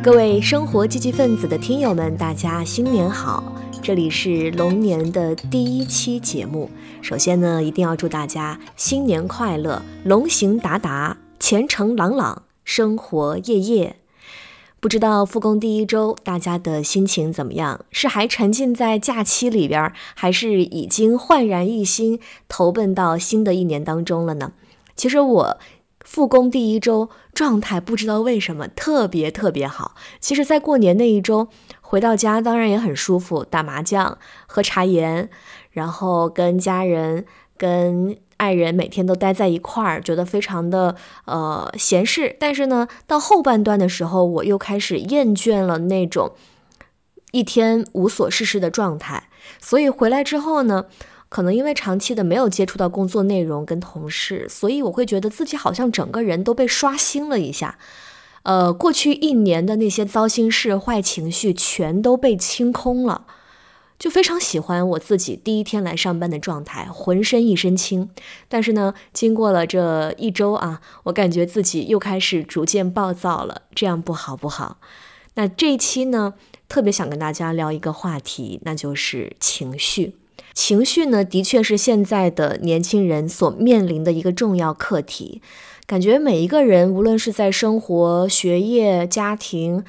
各位生活积极分子的听友们，大家新年好！这里是龙年的第一期节目。首先呢，一定要祝大家新年快乐，龙行达达，前程朗朗，生活夜夜。不知道复工第一周大家的心情怎么样？是还沉浸在假期里边，还是已经焕然一新，投奔到新的一年当中了呢？其实我。复工第一周状态不知道为什么特别特别好。其实，在过年那一周回到家，当然也很舒服，打麻将、喝茶颜，然后跟家人、跟爱人每天都待在一块儿，觉得非常的呃闲适。但是呢，到后半段的时候，我又开始厌倦了那种一天无所事事的状态。所以回来之后呢。可能因为长期的没有接触到工作内容跟同事，所以我会觉得自己好像整个人都被刷新了一下。呃，过去一年的那些糟心事、坏情绪全都被清空了，就非常喜欢我自己第一天来上班的状态，浑身一身轻。但是呢，经过了这一周啊，我感觉自己又开始逐渐暴躁了，这样不好不好。那这一期呢，特别想跟大家聊一个话题，那就是情绪。情绪呢，的确是现在的年轻人所面临的一个重要课题。感觉每一个人，无论是在生活、学业、家庭，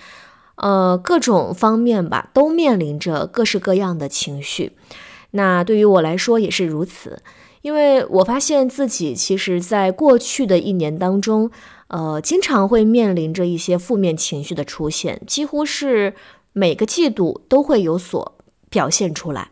呃，各种方面吧，都面临着各式各样的情绪。那对于我来说也是如此，因为我发现自己其实，在过去的一年当中，呃，经常会面临着一些负面情绪的出现，几乎是每个季度都会有所表现出来。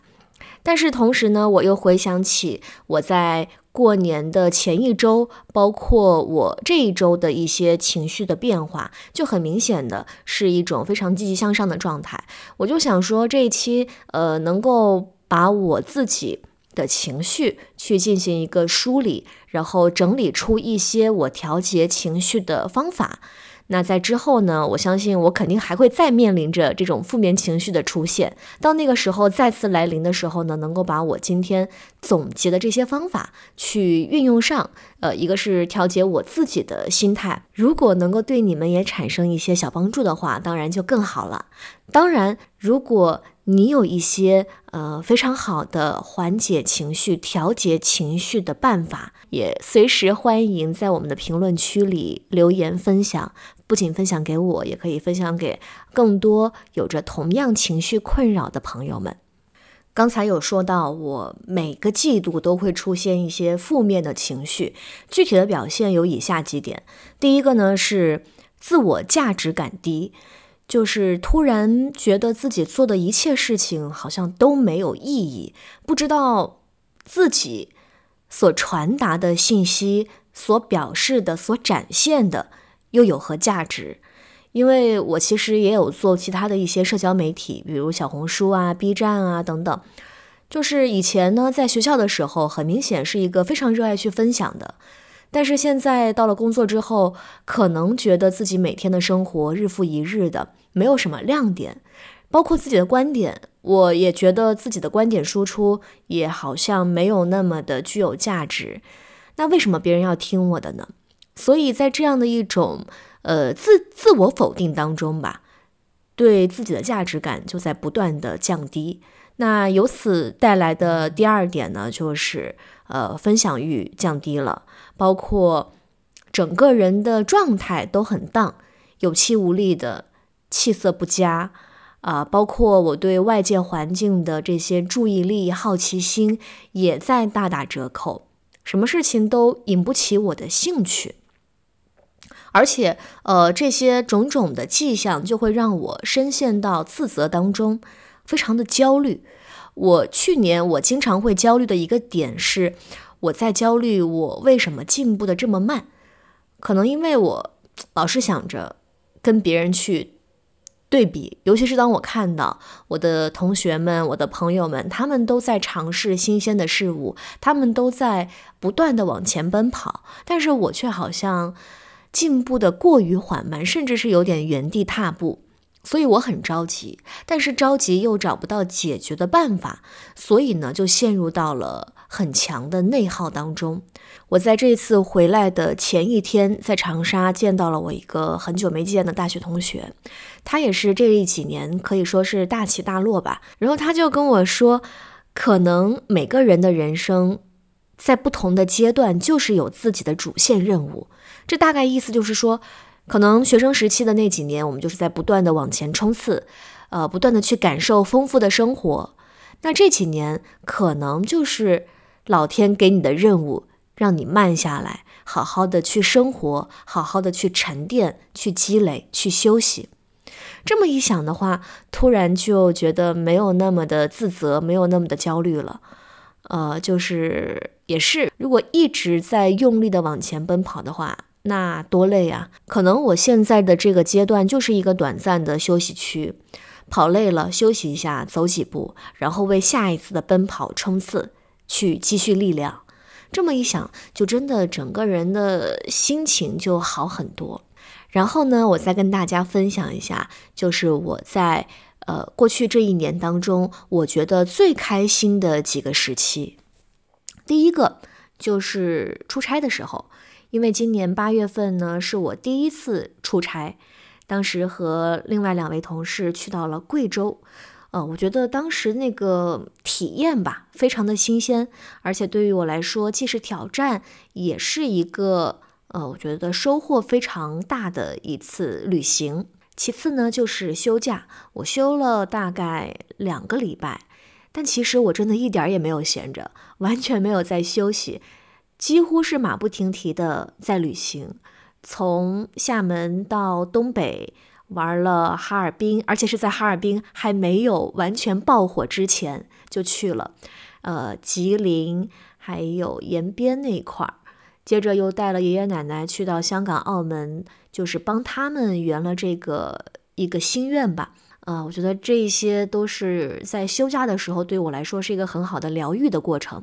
但是同时呢，我又回想起我在过年的前一周，包括我这一周的一些情绪的变化，就很明显的是一种非常积极向上的状态。我就想说，这一期呃，能够把我自己的情绪去进行一个梳理，然后整理出一些我调节情绪的方法。那在之后呢？我相信我肯定还会再面临着这种负面情绪的出现。到那个时候再次来临的时候呢，能够把我今天总结的这些方法去运用上。呃，一个是调节我自己的心态，如果能够对你们也产生一些小帮助的话，当然就更好了。当然，如果你有一些呃非常好的缓解情绪、调节情绪的办法，也随时欢迎在我们的评论区里留言分享。不仅分享给我，也可以分享给更多有着同样情绪困扰的朋友们。刚才有说到，我每个季度都会出现一些负面的情绪，具体的表现有以下几点。第一个呢是自我价值感低。就是突然觉得自己做的一切事情好像都没有意义，不知道自己所传达的信息、所表示的、所展现的又有何价值？因为我其实也有做其他的一些社交媒体，比如小红书啊、B 站啊等等。就是以前呢，在学校的时候，很明显是一个非常热爱去分享的。但是现在到了工作之后，可能觉得自己每天的生活日复一日的，没有什么亮点，包括自己的观点，我也觉得自己的观点输出也好像没有那么的具有价值。那为什么别人要听我的呢？所以在这样的一种呃自自我否定当中吧，对自己的价值感就在不断的降低。那由此带来的第二点呢，就是呃分享欲降低了。包括整个人的状态都很荡，有气无力的，气色不佳啊。包括我对外界环境的这些注意力、好奇心也在大打折扣，什么事情都引不起我的兴趣。而且，呃，这些种种的迹象就会让我深陷到自责当中，非常的焦虑。我去年我经常会焦虑的一个点是。我在焦虑，我为什么进步的这么慢？可能因为我老是想着跟别人去对比，尤其是当我看到我的同学们、我的朋友们，他们都在尝试新鲜的事物，他们都在不断的往前奔跑，但是我却好像进步的过于缓慢，甚至是有点原地踏步。所以我很着急，但是着急又找不到解决的办法，所以呢，就陷入到了很强的内耗当中。我在这次回来的前一天，在长沙见到了我一个很久没见的大学同学，他也是这几年可以说是大起大落吧。然后他就跟我说，可能每个人的人生在不同的阶段，就是有自己的主线任务。这大概意思就是说。可能学生时期的那几年，我们就是在不断的往前冲刺，呃，不断的去感受丰富的生活。那这几年可能就是老天给你的任务，让你慢下来，好好的去生活，好好的去沉淀、去积累、去休息。这么一想的话，突然就觉得没有那么的自责，没有那么的焦虑了。呃，就是也是，如果一直在用力的往前奔跑的话。那多累啊！可能我现在的这个阶段就是一个短暂的休息区，跑累了休息一下，走几步，然后为下一次的奔跑冲刺去积蓄力量。这么一想，就真的整个人的心情就好很多。然后呢，我再跟大家分享一下，就是我在呃过去这一年当中，我觉得最开心的几个时期。第一个就是出差的时候。因为今年八月份呢，是我第一次出差，当时和另外两位同事去到了贵州，呃，我觉得当时那个体验吧，非常的新鲜，而且对于我来说，既是挑战，也是一个呃，我觉得收获非常大的一次旅行。其次呢，就是休假，我休了大概两个礼拜，但其实我真的一点儿也没有闲着，完全没有在休息。几乎是马不停蹄的在旅行，从厦门到东北玩了哈尔滨，而且是在哈尔滨还没有完全爆火之前就去了，呃，吉林还有延边那一块儿，接着又带了爷爷奶奶去到香港、澳门，就是帮他们圆了这个一个心愿吧。呃，我觉得这些都是在休假的时候对我来说是一个很好的疗愈的过程。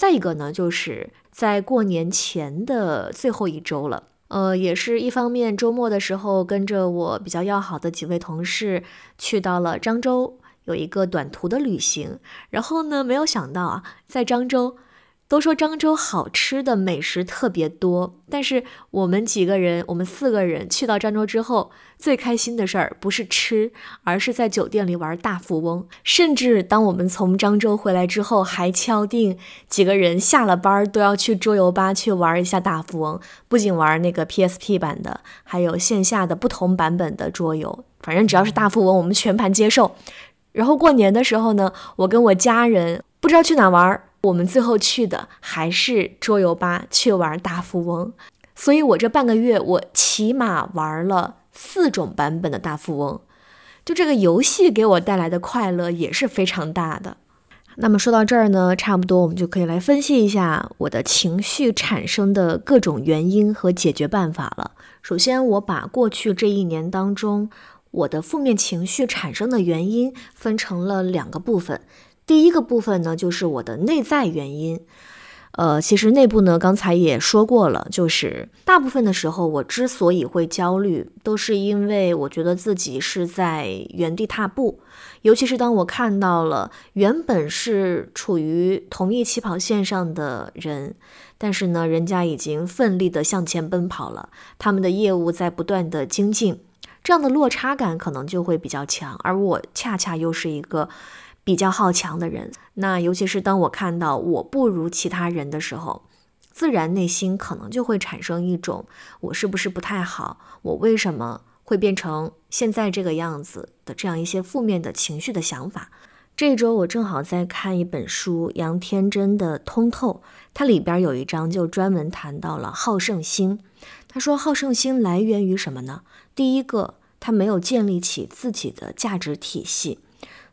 再一个呢，就是在过年前的最后一周了，呃，也是一方面周末的时候跟着我比较要好的几位同事去到了漳州，有一个短途的旅行，然后呢，没有想到啊，在漳州。都说漳州好吃的美食特别多，但是我们几个人，我们四个人去到漳州之后，最开心的事儿不是吃，而是在酒店里玩大富翁。甚至当我们从漳州回来之后，还敲定几个人下了班都要去桌游吧去玩一下大富翁。不仅玩那个 PSP 版的，还有线下的不同版本的桌游，反正只要是大富翁，我们全盘接受。然后过年的时候呢，我跟我家人不知道去哪玩儿。我们最后去的还是桌游吧，去玩大富翁。所以，我这半个月，我起码玩了四种版本的大富翁。就这个游戏给我带来的快乐也是非常大的。那么说到这儿呢，差不多我们就可以来分析一下我的情绪产生的各种原因和解决办法了。首先，我把过去这一年当中我的负面情绪产生的原因分成了两个部分。第一个部分呢，就是我的内在原因。呃，其实内部呢，刚才也说过了，就是大部分的时候，我之所以会焦虑，都是因为我觉得自己是在原地踏步。尤其是当我看到了原本是处于同一起跑线上的人，但是呢，人家已经奋力的向前奔跑了，他们的业务在不断的精进，这样的落差感可能就会比较强，而我恰恰又是一个。比较好强的人，那尤其是当我看到我不如其他人的时候，自然内心可能就会产生一种我是不是不太好，我为什么会变成现在这个样子的这样一些负面的情绪的想法。这周我正好在看一本书，杨天真的《通透》，它里边有一章就专门谈到了好胜心。他说，好胜心来源于什么呢？第一个，他没有建立起自己的价值体系。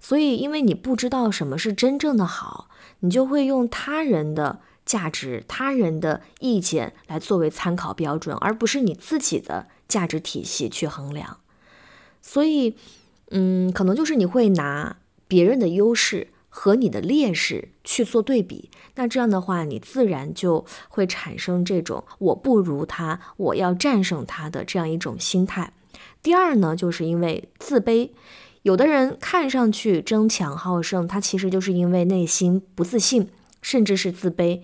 所以，因为你不知道什么是真正的好，你就会用他人的价值、他人的意见来作为参考标准，而不是你自己的价值体系去衡量。所以，嗯，可能就是你会拿别人的优势和你的劣势去做对比，那这样的话，你自然就会产生这种“我不如他，我要战胜他”的这样一种心态。第二呢，就是因为自卑。有的人看上去争强好胜，他其实就是因为内心不自信，甚至是自卑。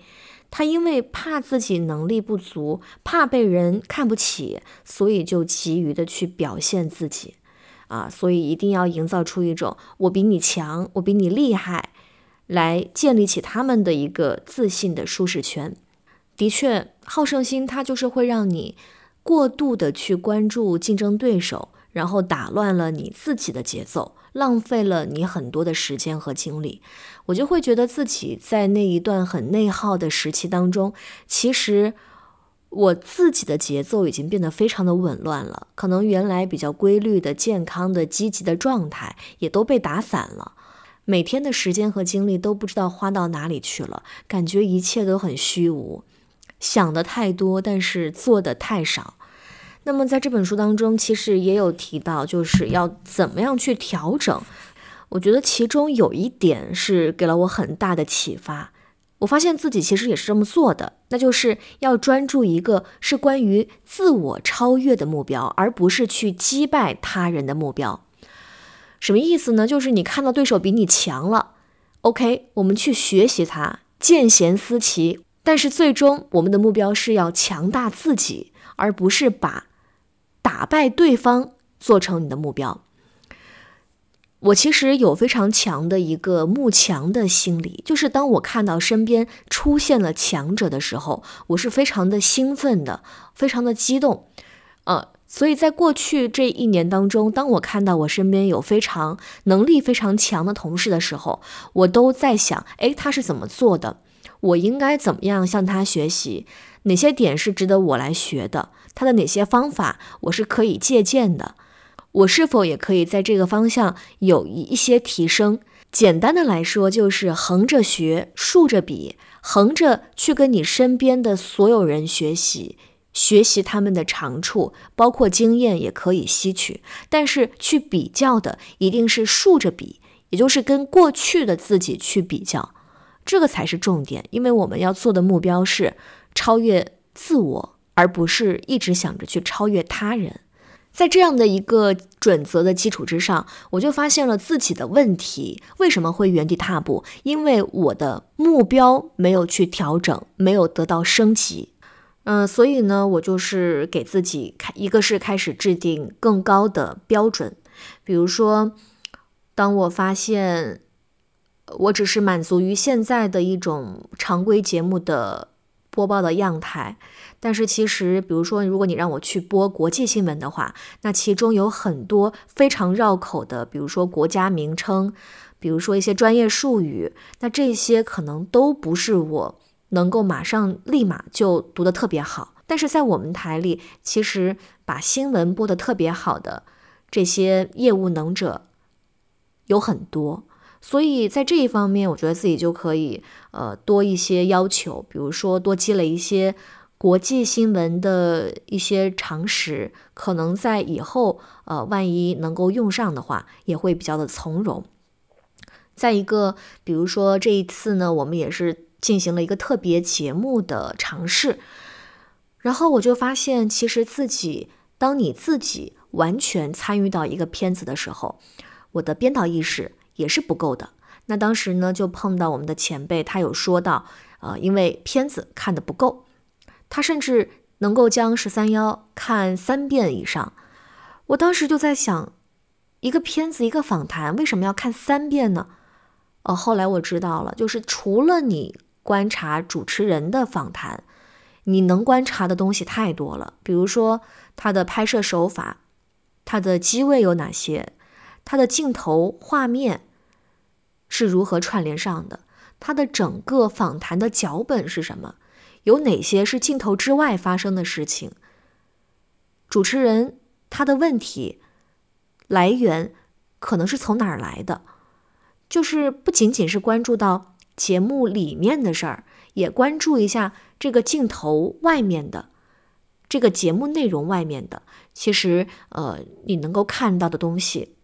他因为怕自己能力不足，怕被人看不起，所以就急于的去表现自己，啊，所以一定要营造出一种我比你强，我比你厉害，来建立起他们的一个自信的舒适圈。的确，好胜心它就是会让你过度的去关注竞争对手。然后打乱了你自己的节奏，浪费了你很多的时间和精力，我就会觉得自己在那一段很内耗的时期当中，其实我自己的节奏已经变得非常的紊乱了，可能原来比较规律的、健康的、积极的状态也都被打散了，每天的时间和精力都不知道花到哪里去了，感觉一切都很虚无，想的太多，但是做的太少。那么在这本书当中，其实也有提到，就是要怎么样去调整。我觉得其中有一点是给了我很大的启发。我发现自己其实也是这么做的，那就是要专注一个是关于自我超越的目标，而不是去击败他人的目标。什么意思呢？就是你看到对手比你强了，OK，我们去学习他，见贤思齐。但是最终我们的目标是要强大自己，而不是把。打败对方做成你的目标。我其实有非常强的一个慕强的心理，就是当我看到身边出现了强者的时候，我是非常的兴奋的，非常的激动。呃，所以在过去这一年当中，当我看到我身边有非常能力非常强的同事的时候，我都在想，哎，他是怎么做的？我应该怎么样向他学习？哪些点是值得我来学的？他的哪些方法我是可以借鉴的？我是否也可以在这个方向有一一些提升？简单的来说，就是横着学，竖着比，横着去跟你身边的所有人学习，学习他们的长处，包括经验也可以吸取。但是去比较的一定是竖着比，也就是跟过去的自己去比较，这个才是重点。因为我们要做的目标是超越自我。而不是一直想着去超越他人，在这样的一个准则的基础之上，我就发现了自己的问题为什么会原地踏步？因为我的目标没有去调整，没有得到升级。嗯，所以呢，我就是给自己开，一个是开始制定更高的标准，比如说，当我发现我只是满足于现在的一种常规节目的播报的样态。但是其实，比如说，如果你让我去播国际新闻的话，那其中有很多非常绕口的，比如说国家名称，比如说一些专业术语，那这些可能都不是我能够马上立马就读得特别好。但是在我们台里，其实把新闻播得特别好的这些业务能者有很多，所以在这一方面，我觉得自己就可以呃多一些要求，比如说多积累一些。国际新闻的一些常识，可能在以后，呃，万一能够用上的话，也会比较的从容。再一个，比如说这一次呢，我们也是进行了一个特别节目的尝试，然后我就发现，其实自己，当你自己完全参与到一个片子的时候，我的编导意识也是不够的。那当时呢，就碰到我们的前辈，他有说到，呃，因为片子看的不够。他甚至能够将十三幺看三遍以上，我当时就在想，一个片子一个访谈为什么要看三遍呢？哦，后来我知道了，就是除了你观察主持人的访谈，你能观察的东西太多了，比如说他的拍摄手法，他的机位有哪些，他的镜头画面是如何串联上的，他的整个访谈的脚本是什么？有哪些是镜头之外发生的事情？主持人他的问题来源可能是从哪儿来的？就是不仅仅是关注到节目里面的事儿，也关注一下这个镜头外面的这个节目内容外面的。其实，呃，你能够看到的东西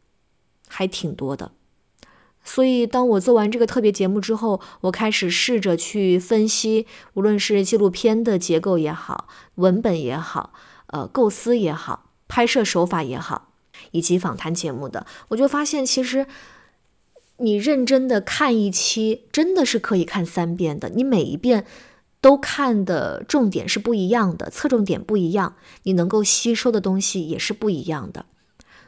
还挺多的。所以，当我做完这个特别节目之后，我开始试着去分析，无论是纪录片的结构也好，文本也好，呃，构思也好，拍摄手法也好，以及访谈节目的，我就发现其实你认真的看一期，真的是可以看三遍的。你每一遍都看的重点是不一样的，侧重点不一样，你能够吸收的东西也是不一样的。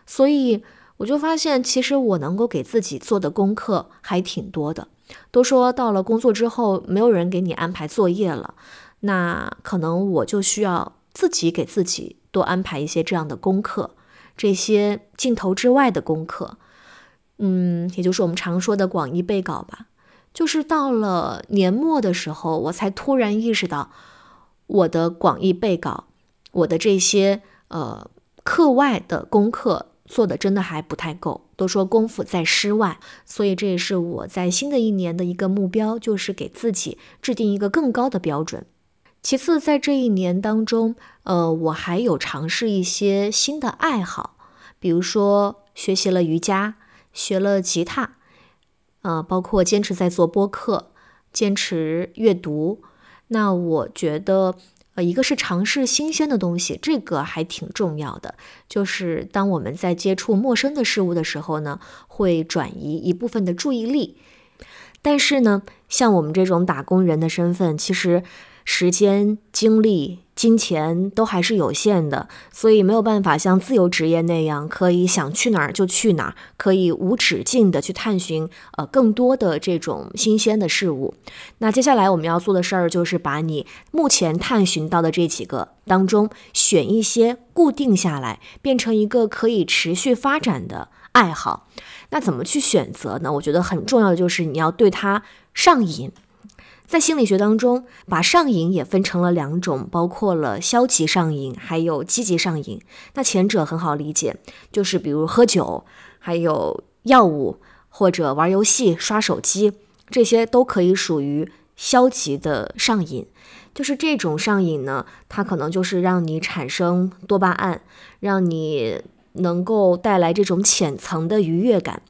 所以我就发现，其实我能够给自己做的功课还挺多的。都说到了工作之后，没有人给你安排作业了，那可能我就需要自己给自己多安排一些这样的功课，这些镜头之外的功课，嗯，也就是我们常说的广义备稿吧。就是到了年末的时候，我才突然意识到，我的广义备稿，我的这些呃课外的功课。做的真的还不太够，都说功夫在诗外，所以这也是我在新的一年的一个目标，就是给自己制定一个更高的标准。其次，在这一年当中，呃，我还有尝试一些新的爱好，比如说学习了瑜伽，学了吉他，呃，包括坚持在做播客，坚持阅读。那我觉得。呃，一个是尝试新鲜的东西，这个还挺重要的。就是当我们在接触陌生的事物的时候呢，会转移一部分的注意力。但是呢，像我们这种打工人的身份，其实。时间、精力、金钱都还是有限的，所以没有办法像自由职业那样，可以想去哪儿就去哪儿，可以无止境的去探寻呃更多的这种新鲜的事物。那接下来我们要做的事儿，就是把你目前探寻到的这几个当中，选一些固定下来，变成一个可以持续发展的爱好。那怎么去选择呢？我觉得很重要的就是你要对它上瘾。在心理学当中，把上瘾也分成了两种，包括了消极上瘾，还有积极上瘾。那前者很好理解，就是比如喝酒，还有药物，或者玩游戏、刷手机，这些都可以属于消极的上瘾。就是这种上瘾呢，它可能就是让你产生多巴胺，让你能够带来这种浅层的愉悦感。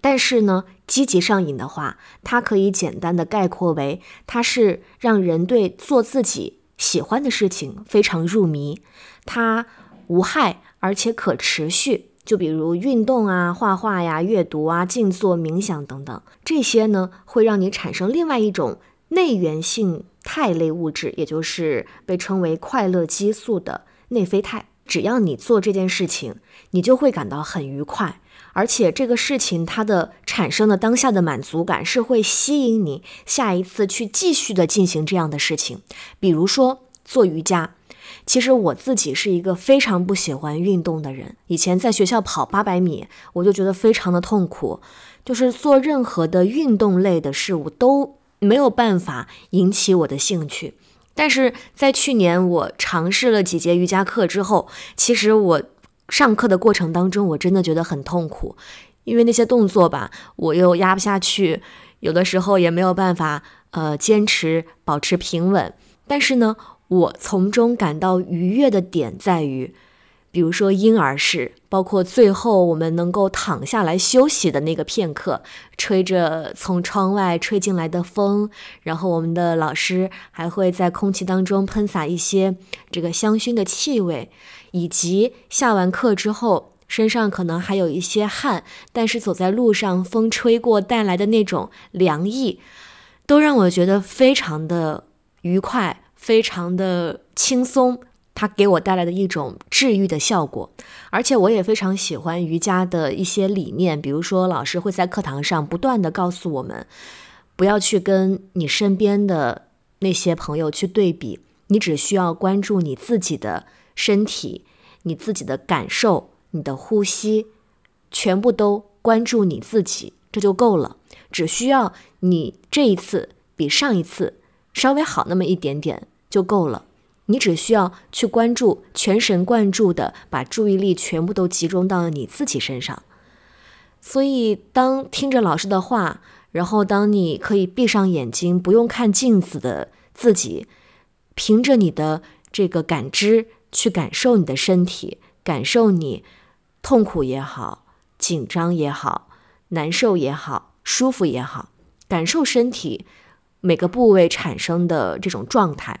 但是呢，积极上瘾的话，它可以简单的概括为，它是让人对做自己喜欢的事情非常入迷，它无害而且可持续。就比如运动啊、画画呀、阅读啊、静坐冥想等等，这些呢会让你产生另外一种内源性肽类物质，也就是被称为快乐激素的内啡肽。只要你做这件事情，你就会感到很愉快。而且这个事情它的产生的当下的满足感是会吸引你下一次去继续的进行这样的事情，比如说做瑜伽。其实我自己是一个非常不喜欢运动的人，以前在学校跑八百米，我就觉得非常的痛苦，就是做任何的运动类的事物都没有办法引起我的兴趣。但是在去年我尝试了几节瑜伽课之后，其实我。上课的过程当中，我真的觉得很痛苦，因为那些动作吧，我又压不下去，有的时候也没有办法，呃，坚持保持平稳。但是呢，我从中感到愉悦的点在于，比如说婴儿式，包括最后我们能够躺下来休息的那个片刻，吹着从窗外吹进来的风，然后我们的老师还会在空气当中喷洒一些这个香薰的气味。以及下完课之后，身上可能还有一些汗，但是走在路上，风吹过带来的那种凉意，都让我觉得非常的愉快，非常的轻松。它给我带来的一种治愈的效果，而且我也非常喜欢瑜伽的一些理念，比如说老师会在课堂上不断的告诉我们，不要去跟你身边的那些朋友去对比，你只需要关注你自己的。身体，你自己的感受，你的呼吸，全部都关注你自己，这就够了。只需要你这一次比上一次稍微好那么一点点就够了。你只需要去关注，全神贯注的把注意力全部都集中到你自己身上。所以，当听着老师的话，然后当你可以闭上眼睛，不用看镜子的自己，凭着你的这个感知。去感受你的身体，感受你痛苦也好，紧张也好，难受也好，舒服也好，感受身体每个部位产生的这种状态。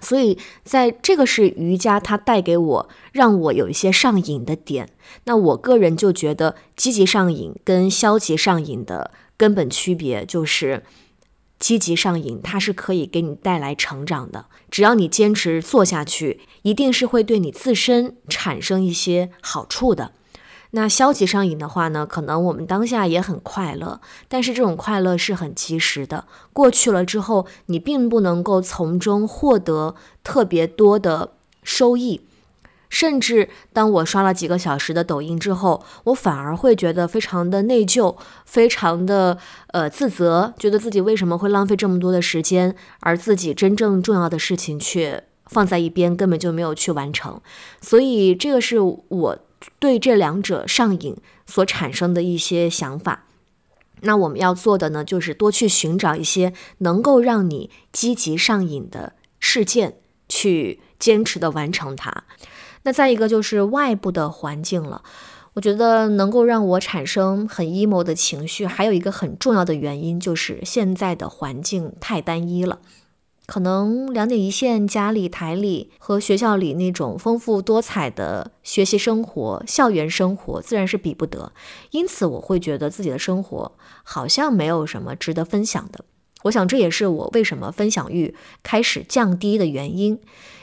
所以在这个是瑜伽它带给我让我有一些上瘾的点。那我个人就觉得积极上瘾跟消极上瘾的根本区别就是。积极上瘾，它是可以给你带来成长的。只要你坚持做下去，一定是会对你自身产生一些好处的。那消极上瘾的话呢，可能我们当下也很快乐，但是这种快乐是很及时的，过去了之后，你并不能够从中获得特别多的收益。甚至当我刷了几个小时的抖音之后，我反而会觉得非常的内疚，非常的呃自责，觉得自己为什么会浪费这么多的时间，而自己真正重要的事情却放在一边，根本就没有去完成。所以这个是我对这两者上瘾所产生的一些想法。那我们要做的呢，就是多去寻找一些能够让你积极上瘾的事件，去坚持的完成它。那再一个就是外部的环境了，我觉得能够让我产生很 emo 的情绪，还有一个很重要的原因就是现在的环境太单一了，可能两点一线、家里、台里和学校里那种丰富多彩的学习生活、校园生活自然是比不得，因此我会觉得自己的生活好像没有什么值得分享的。我想这也是我为什么分享欲开始降低的原因，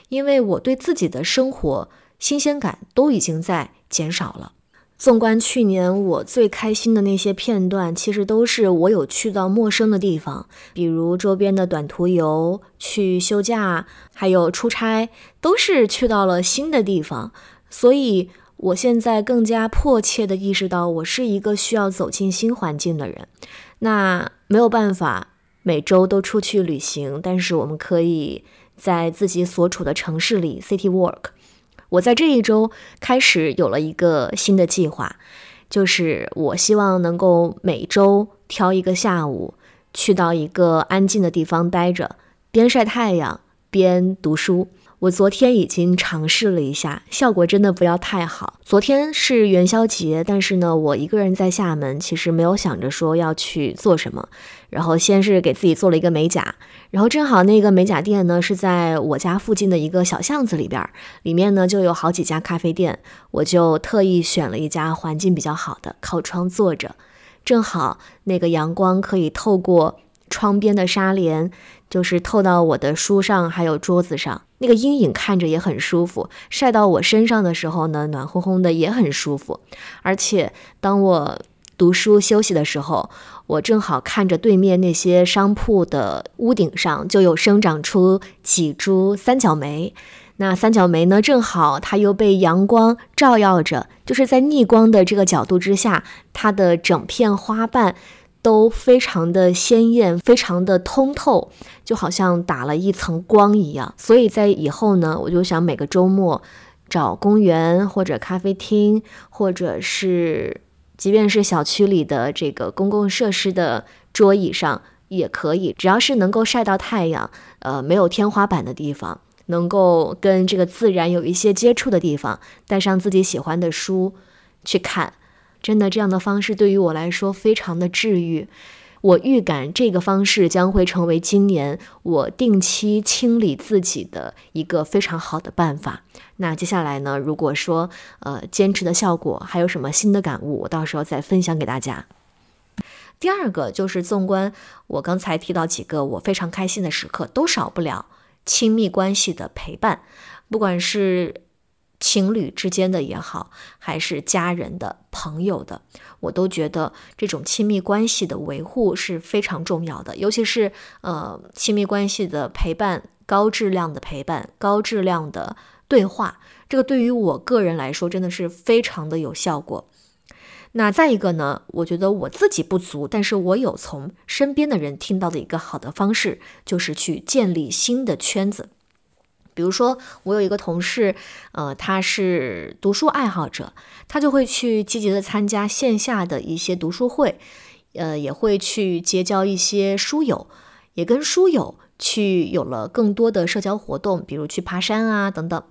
因为我对自己的生活。新鲜感都已经在减少了。纵观去年，我最开心的那些片段，其实都是我有去到陌生的地方，比如周边的短途游、去休假，还有出差，都是去到了新的地方。所以，我现在更加迫切地意识到，我是一个需要走进新环境的人。那没有办法每周都出去旅行，但是我们可以在自己所处的城市里 city walk。我在这一周开始有了一个新的计划，就是我希望能够每周挑一个下午，去到一个安静的地方待着，边晒太阳边读书。我昨天已经尝试了一下，效果真的不要太好。昨天是元宵节，但是呢，我一个人在厦门，其实没有想着说要去做什么。然后先是给自己做了一个美甲，然后正好那个美甲店呢是在我家附近的一个小巷子里边，里面呢就有好几家咖啡店，我就特意选了一家环境比较好的，靠窗坐着，正好那个阳光可以透过窗边的纱帘。就是透到我的书上，还有桌子上，那个阴影看着也很舒服。晒到我身上的时候呢，暖烘烘的也很舒服。而且当我读书休息的时候，我正好看着对面那些商铺的屋顶上就有生长出几株三角梅。那三角梅呢，正好它又被阳光照耀着，就是在逆光的这个角度之下，它的整片花瓣。都非常的鲜艳，非常的通透，就好像打了一层光一样。所以在以后呢，我就想每个周末找公园或者咖啡厅，或者是即便是小区里的这个公共设施的桌椅上也可以，只要是能够晒到太阳，呃，没有天花板的地方，能够跟这个自然有一些接触的地方，带上自己喜欢的书去看。真的，这样的方式对于我来说非常的治愈。我预感这个方式将会成为今年我定期清理自己的一个非常好的办法。那接下来呢？如果说呃坚持的效果还有什么新的感悟，我到时候再分享给大家。第二个就是纵观我刚才提到几个我非常开心的时刻，都少不了亲密关系的陪伴，不管是。情侣之间的也好，还是家人的、朋友的，我都觉得这种亲密关系的维护是非常重要的。尤其是呃，亲密关系的陪伴，高质量的陪伴，高质量的对话，这个对于我个人来说真的是非常的有效果。那再一个呢，我觉得我自己不足，但是我有从身边的人听到的一个好的方式，就是去建立新的圈子。比如说，我有一个同事，呃，他是读书爱好者，他就会去积极的参加线下的一些读书会，呃，也会去结交一些书友，也跟书友去有了更多的社交活动，比如去爬山啊等等。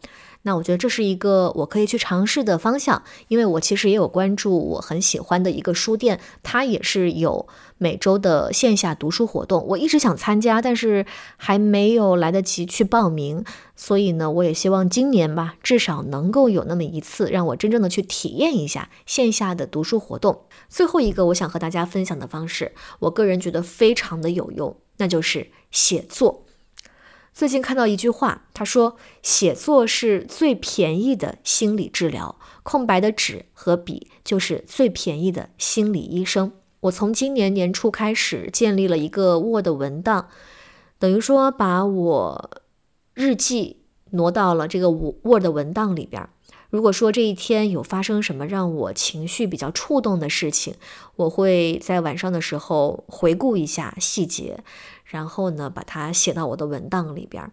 那我觉得这是一个我可以去尝试的方向，因为我其实也有关注我很喜欢的一个书店，它也是有每周的线下读书活动，我一直想参加，但是还没有来得及去报名，所以呢，我也希望今年吧，至少能够有那么一次，让我真正的去体验一下线下的读书活动。最后一个我想和大家分享的方式，我个人觉得非常的有用，那就是写作。最近看到一句话，他说：“写作是最便宜的心理治疗，空白的纸和笔就是最便宜的心理医生。”我从今年年初开始建立了一个 Word 文档，等于说把我日记挪到了这个 Word 文档里边。如果说这一天有发生什么让我情绪比较触动的事情，我会在晚上的时候回顾一下细节。然后呢，把它写到我的文档里边，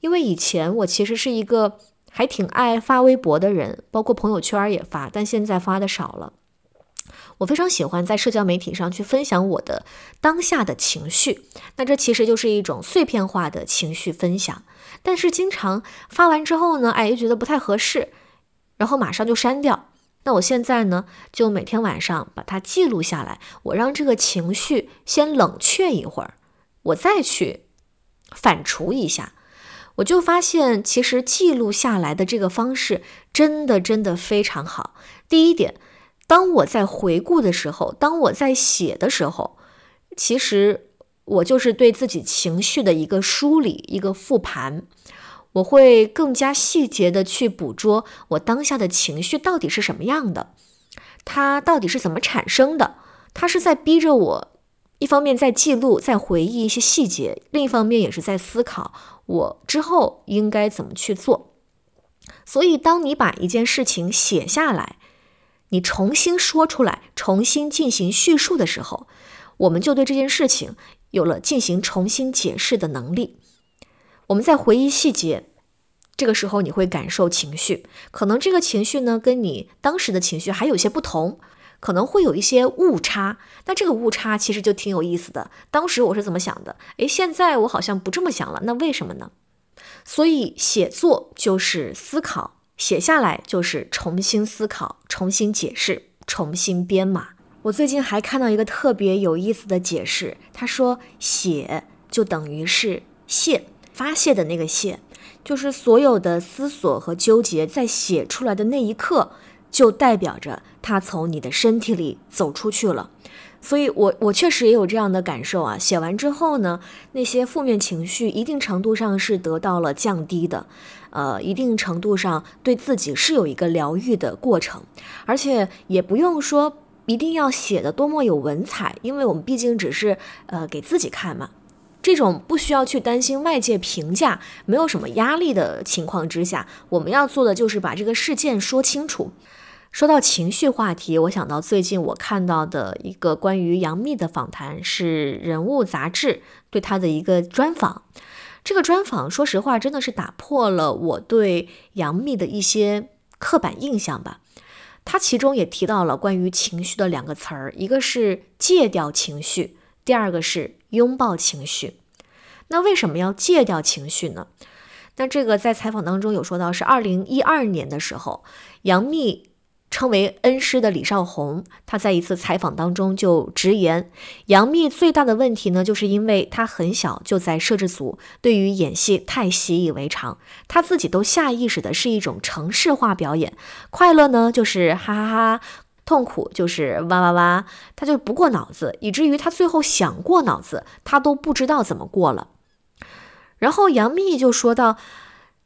因为以前我其实是一个还挺爱发微博的人，包括朋友圈也发，但现在发的少了。我非常喜欢在社交媒体上去分享我的当下的情绪，那这其实就是一种碎片化的情绪分享。但是经常发完之后呢，哎，又觉得不太合适，然后马上就删掉。那我现在呢，就每天晚上把它记录下来，我让这个情绪先冷却一会儿。我再去反刍一下，我就发现，其实记录下来的这个方式真的真的非常好。第一点，当我在回顾的时候，当我在写的时候，其实我就是对自己情绪的一个梳理、一个复盘。我会更加细节的去捕捉我当下的情绪到底是什么样的，它到底是怎么产生的，它是在逼着我。一方面在记录，在回忆一些细节；另一方面也是在思考我之后应该怎么去做。所以，当你把一件事情写下来，你重新说出来，重新进行叙述的时候，我们就对这件事情有了进行重新解释的能力。我们在回忆细节，这个时候你会感受情绪，可能这个情绪呢，跟你当时的情绪还有些不同。可能会有一些误差，那这个误差其实就挺有意思的。当时我是怎么想的？诶，现在我好像不这么想了。那为什么呢？所以写作就是思考，写下来就是重新思考、重新解释、重新编码。我最近还看到一个特别有意思的解释，他说写就等于是泄，发泄的那个泄，就是所有的思索和纠结在写出来的那一刻。就代表着他从你的身体里走出去了，所以，我我确实也有这样的感受啊。写完之后呢，那些负面情绪一定程度上是得到了降低的，呃，一定程度上对自己是有一个疗愈的过程，而且也不用说一定要写的多么有文采，因为我们毕竟只是呃给自己看嘛。这种不需要去担心外界评价，没有什么压力的情况之下，我们要做的就是把这个事件说清楚。说到情绪话题，我想到最近我看到的一个关于杨幂的访谈，是人物杂志对她的一个专访。这个专访，说实话，真的是打破了我对杨幂的一些刻板印象吧。他其中也提到了关于情绪的两个词儿，一个是戒掉情绪，第二个是拥抱情绪。那为什么要戒掉情绪呢？那这个在采访当中有说到，是二零一二年的时候，杨幂。称为恩师的李少红，他在一次采访当中就直言，杨幂最大的问题呢，就是因为她很小就在摄制组，对于演戏太习以为常，她自己都下意识的是一种程式化表演，快乐呢就是哈哈哈，痛苦就是哇哇哇，她就不过脑子，以至于她最后想过脑子，她都不知道怎么过了。然后杨幂就说到。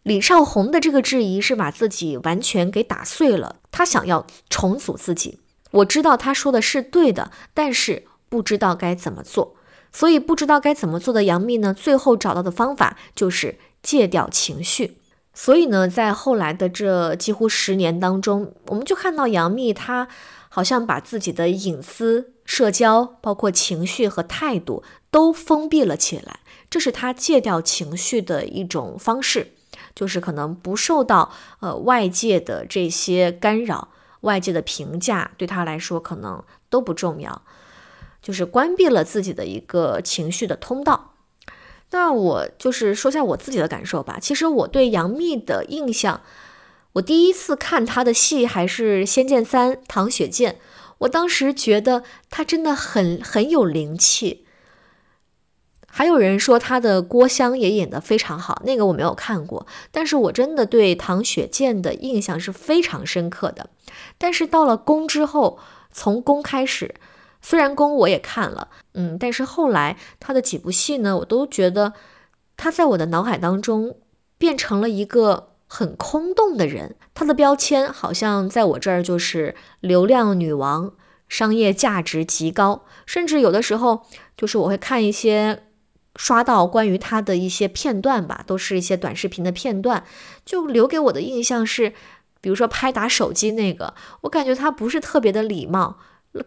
李少红的这个质疑是把自己完全给打碎了，他想要重组自己。我知道他说的是对的，但是不知道该怎么做。所以不知道该怎么做的杨幂呢，最后找到的方法就是戒掉情绪。所以呢，在后来的这几乎十年当中，我们就看到杨幂她好像把自己的隐私、社交，包括情绪和态度都封闭了起来，这是她戒掉情绪的一种方式。就是可能不受到呃外界的这些干扰，外界的评价对他来说可能都不重要，就是关闭了自己的一个情绪的通道。那我就是说下我自己的感受吧。其实我对杨幂的印象，我第一次看她的戏还是《仙剑三》唐雪见，我当时觉得她真的很很有灵气。还有人说他的郭襄也演得非常好，那个我没有看过，但是我真的对唐雪见的印象是非常深刻的。但是到了宫之后，从宫开始，虽然宫我也看了，嗯，但是后来他的几部戏呢，我都觉得他在我的脑海当中变成了一个很空洞的人，他的标签好像在我这儿就是流量女王，商业价值极高，甚至有的时候就是我会看一些。刷到关于他的一些片段吧，都是一些短视频的片段，就留给我的印象是，比如说拍打手机那个，我感觉他不是特别的礼貌，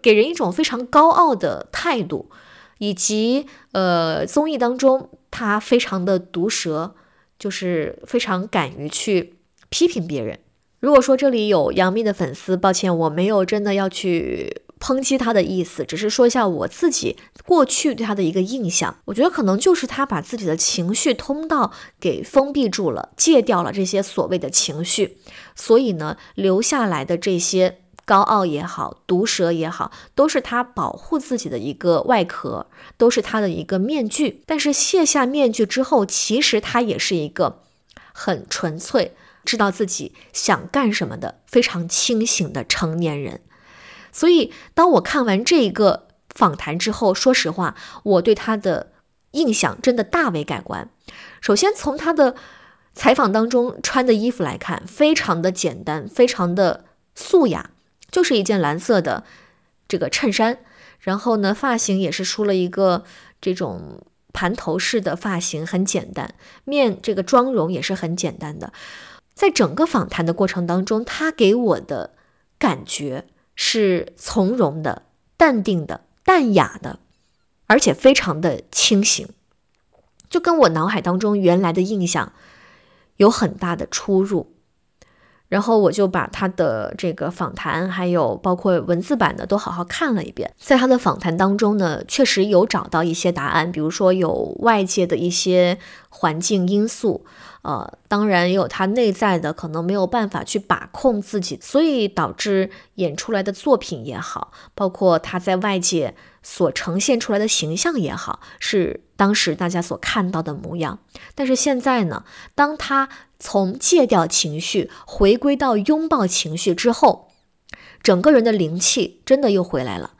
给人一种非常高傲的态度，以及呃综艺当中他非常的毒舌，就是非常敢于去批评别人。如果说这里有杨幂的粉丝，抱歉，我没有真的要去。抨击他的意思，只是说一下我自己过去对他的一个印象。我觉得可能就是他把自己的情绪通道给封闭住了，戒掉了这些所谓的情绪，所以呢，留下来的这些高傲也好，毒舌也好，都是他保护自己的一个外壳，都是他的一个面具。但是卸下面具之后，其实他也是一个很纯粹，知道自己想干什么的非常清醒的成年人。所以，当我看完这一个访谈之后，说实话，我对他的印象真的大为改观。首先，从他的采访当中穿的衣服来看，非常的简单，非常的素雅，就是一件蓝色的这个衬衫。然后呢，发型也是梳了一个这种盘头式的发型，很简单。面这个妆容也是很简单的。在整个访谈的过程当中，他给我的感觉。是从容的、淡定的、淡雅的，而且非常的清醒，就跟我脑海当中原来的印象有很大的出入。然后我就把他的这个访谈，还有包括文字版的都好好看了一遍。在他的访谈当中呢，确实有找到一些答案，比如说有外界的一些环境因素。呃，当然也有他内在的可能没有办法去把控自己，所以导致演出来的作品也好，包括他在外界所呈现出来的形象也好，是当时大家所看到的模样。但是现在呢，当他从戒掉情绪，回归到拥抱情绪之后，整个人的灵气真的又回来了。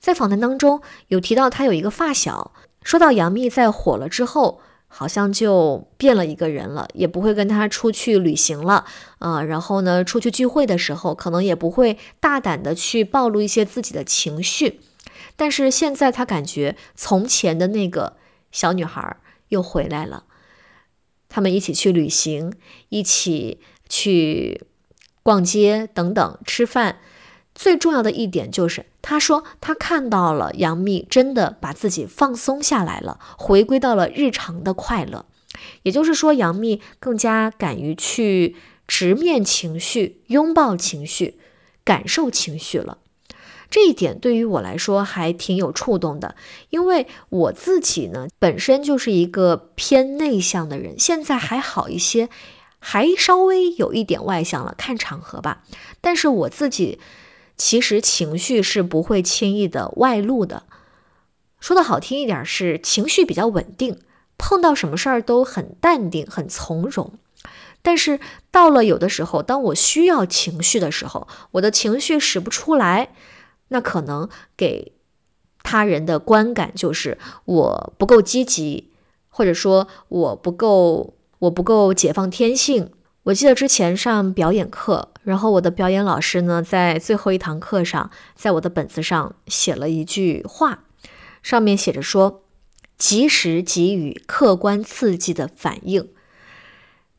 在访谈当中有提到他有一个发小，说到杨幂在火了之后。好像就变了一个人了，也不会跟他出去旅行了，啊，然后呢，出去聚会的时候，可能也不会大胆的去暴露一些自己的情绪。但是现在他感觉从前的那个小女孩又回来了，他们一起去旅行，一起去逛街等等，吃饭。最重要的一点就是，他说他看到了杨幂真的把自己放松下来了，回归到了日常的快乐。也就是说，杨幂更加敢于去直面情绪、拥抱情绪、感受情绪了。这一点对于我来说还挺有触动的，因为我自己呢本身就是一个偏内向的人，现在还好一些，还稍微有一点外向了，看场合吧。但是我自己。其实情绪是不会轻易的外露的，说的好听一点是情绪比较稳定，碰到什么事儿都很淡定、很从容。但是到了有的时候，当我需要情绪的时候，我的情绪使不出来，那可能给他人的观感就是我不够积极，或者说我不够，我不够解放天性。我记得之前上表演课，然后我的表演老师呢，在最后一堂课上，在我的本子上写了一句话，上面写着说：“及时给予客观刺激的反应。”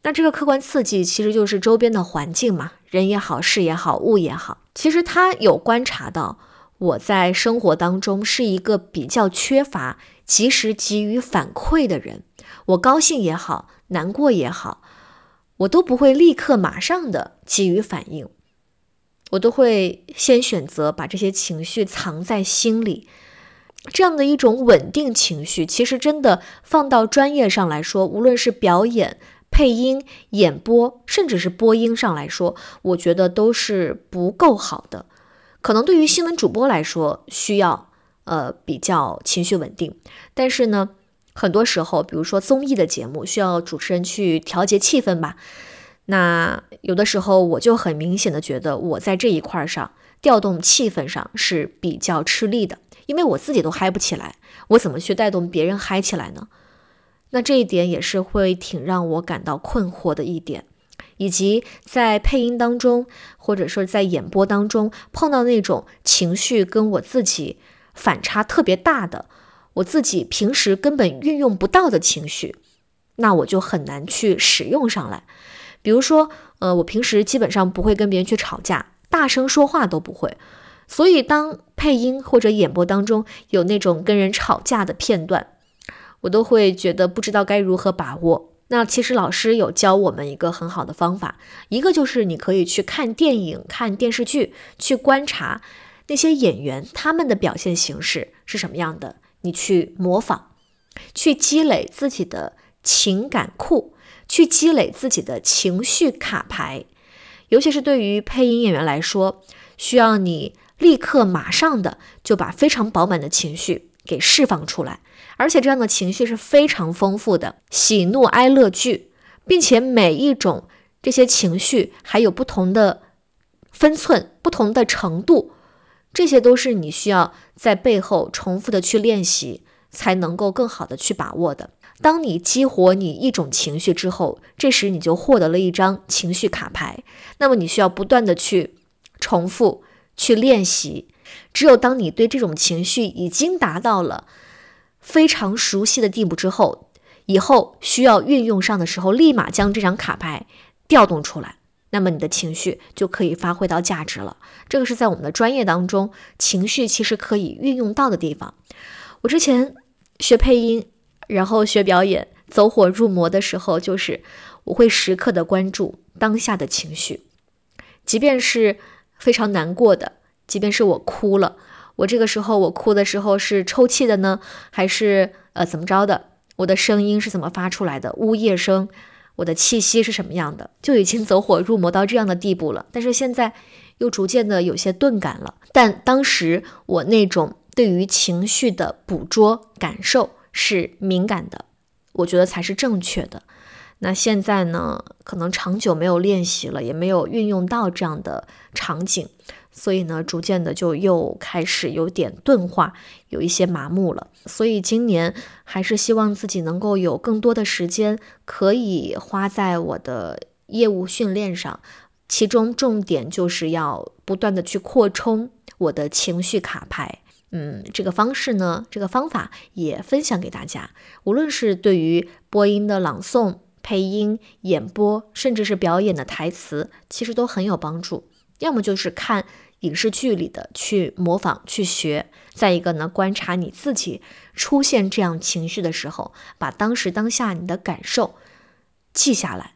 那这个客观刺激其实就是周边的环境嘛，人也好，事也好，物也好。其实他有观察到我在生活当中是一个比较缺乏及时给予反馈的人，我高兴也好，难过也好。我都不会立刻马上的给予反应，我都会先选择把这些情绪藏在心里。这样的一种稳定情绪，其实真的放到专业上来说，无论是表演、配音、演播，甚至是播音上来说，我觉得都是不够好的。可能对于新闻主播来说，需要呃比较情绪稳定，但是呢，很多时候，比如说综艺的节目，需要主持人去调节气氛吧。那有的时候，我就很明显的觉得，我在这一块上调动气氛上是比较吃力的，因为我自己都嗨不起来，我怎么去带动别人嗨起来呢？那这一点也是会挺让我感到困惑的一点。以及在配音当中，或者说在演播当中碰到那种情绪跟我自己反差特别大的，我自己平时根本运用不到的情绪，那我就很难去使用上来。比如说，呃，我平时基本上不会跟别人去吵架，大声说话都不会，所以当配音或者演播当中有那种跟人吵架的片段，我都会觉得不知道该如何把握。那其实老师有教我们一个很好的方法，一个就是你可以去看电影、看电视剧，去观察那些演员他们的表现形式是什么样的，你去模仿，去积累自己的情感库，去积累自己的情绪卡牌。尤其是对于配音演员来说，需要你立刻马上的就把非常饱满的情绪给释放出来。而且这样的情绪是非常丰富的，喜怒哀乐剧，并且每一种这些情绪还有不同的分寸、不同的程度，这些都是你需要在背后重复的去练习，才能够更好的去把握的。当你激活你一种情绪之后，这时你就获得了一张情绪卡牌，那么你需要不断的去重复去练习。只有当你对这种情绪已经达到了。非常熟悉的地步之后，以后需要运用上的时候，立马将这张卡牌调动出来，那么你的情绪就可以发挥到价值了。这个是在我们的专业当中，情绪其实可以运用到的地方。我之前学配音，然后学表演，走火入魔的时候，就是我会时刻的关注当下的情绪，即便是非常难过的，即便是我哭了。我这个时候，我哭的时候是抽泣的呢，还是呃怎么着的？我的声音是怎么发出来的？呜咽声，我的气息是什么样的？就已经走火入魔到这样的地步了。但是现在又逐渐的有些钝感了。但当时我那种对于情绪的捕捉感受是敏感的，我觉得才是正确的。那现在呢，可能长久没有练习了，也没有运用到这样的场景。所以呢，逐渐的就又开始有点钝化，有一些麻木了。所以今年还是希望自己能够有更多的时间可以花在我的业务训练上，其中重点就是要不断的去扩充我的情绪卡牌。嗯，这个方式呢，这个方法也分享给大家。无论是对于播音的朗诵、配音、演播，甚至是表演的台词，其实都很有帮助。要么就是看。影视剧里的去模仿去学，再一个呢，观察你自己出现这样情绪的时候，把当时当下你的感受记下来。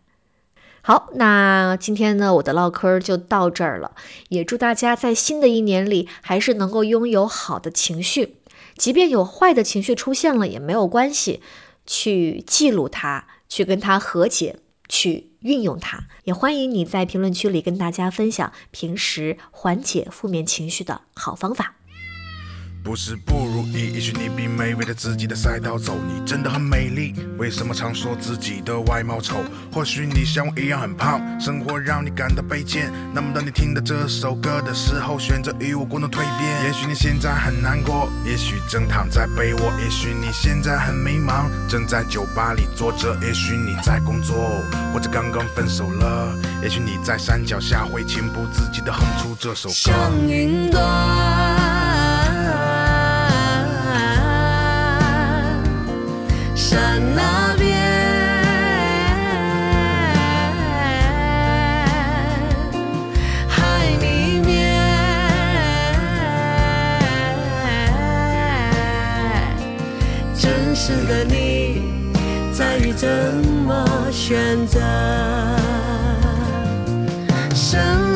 好，那今天呢，我的唠嗑就到这儿了。也祝大家在新的一年里还是能够拥有好的情绪，即便有坏的情绪出现了也没有关系，去记录它，去跟它和解，去。运用它，也欢迎你在评论区里跟大家分享平时缓解负面情绪的好方法。不是不如意，也许你并没围着自己的赛道走。你真的很美丽，为什么常说自己的外貌丑？或许你像我一样很胖，生活让你感到卑贱。那么当你听到这首歌的时候，选择与我共同蜕变。也许你现在很难过，也许正躺在被窝，也许你现在很迷茫，正在酒吧里坐着。也许你在工作，或者刚刚分手了。也许你在山脚下会情不自禁地哼出这首歌。像云端怎么选择。生